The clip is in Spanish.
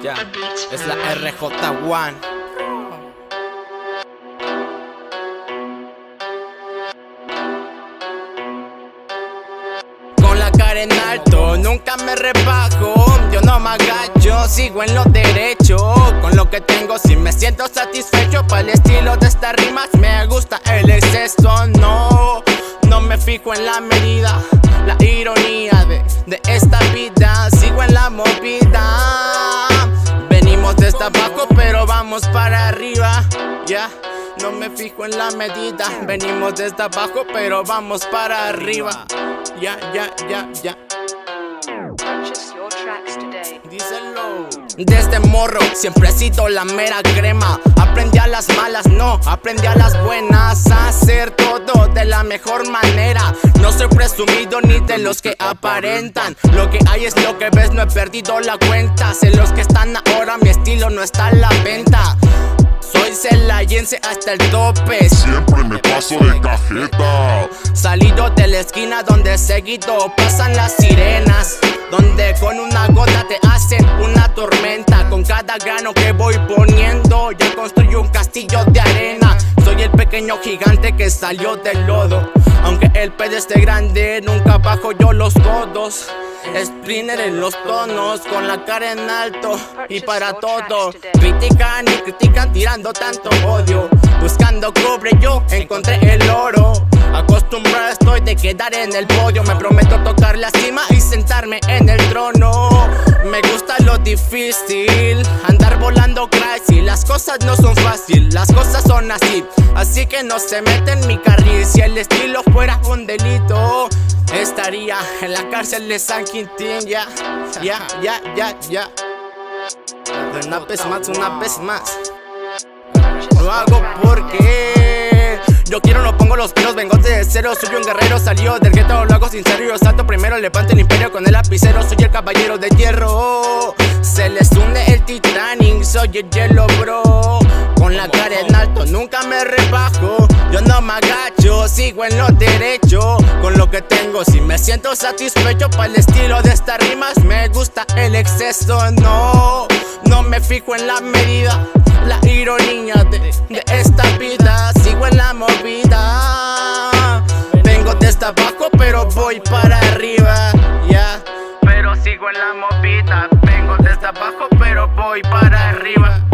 Es la RJ1. Con la cara en alto, nunca me rebajo. Yo no me agacho, sigo en lo derecho. Con lo que tengo, si me siento satisfecho. Para el estilo de estas rimas, me gusta el exceso. No, no me fijo en la medida, la ironía de, de esta vida. Sigo en la movida. Abajo, pero vamos para arriba. Ya. No me fijo en la medida, venimos desde abajo, pero vamos para arriba. Ya, ya, ya, ya. Díselo. Desde morro siempre he sido la mera crema. Aprendí a las malas, no, aprendí a las buenas. A hacer todo de la mejor manera. No soy presumido ni de los que aparentan. Lo que hay es lo que ves, no he perdido la cuenta. Sé los que están ahora, no está a la venta. Soy celayense hasta el tope. Siempre me paso de cajeta. Salido de la esquina donde seguido pasan las sirenas. Donde con una gota te hacen una tormenta. Con cada grano que voy poniendo, ya construyo un castillo de arena. Soy el pequeño gigante que salió del lodo. El pez esté grande, nunca bajo yo los codos. Sprinter en los tonos, con la cara en alto y para todo. Critican y critican tirando tanto odio. Buscando cobre, yo encontré el oro. Acostumbrado estoy de quedar en el podio. Me prometo tocar la cima y sentarme en el trono. Me gusta lo difícil, volando crazy. Las cosas no son fácil, las cosas son así. Así que no se mete en mi carril. Si el estilo fuera un delito, estaría en la cárcel de San Quintín. Ya, ya, ya, ya, ya. Una vez más, una vez más. Lo hago porque yo quiero, no pongo los pelos, vengo de cero. Soy un guerrero, salió del gueto, lo hago sincero. Yo salto primero, levanto el imperio con el lapicero. Soy el caballero de hierro. Les hunde el Titanic, soy el hielo, bro. Con la cara en alto, nunca me rebajo. Yo no me agacho, sigo en lo derecho. Con lo que tengo, si me siento satisfecho. Para el estilo de estas rimas, me gusta el exceso. No, no me fijo en la medida la ironía de, de esta vida. Sigo en la movida. Vengo desde abajo, pero voy para arriba. Ya, pero sigo en la movida. Abajo, pero voy para arriba.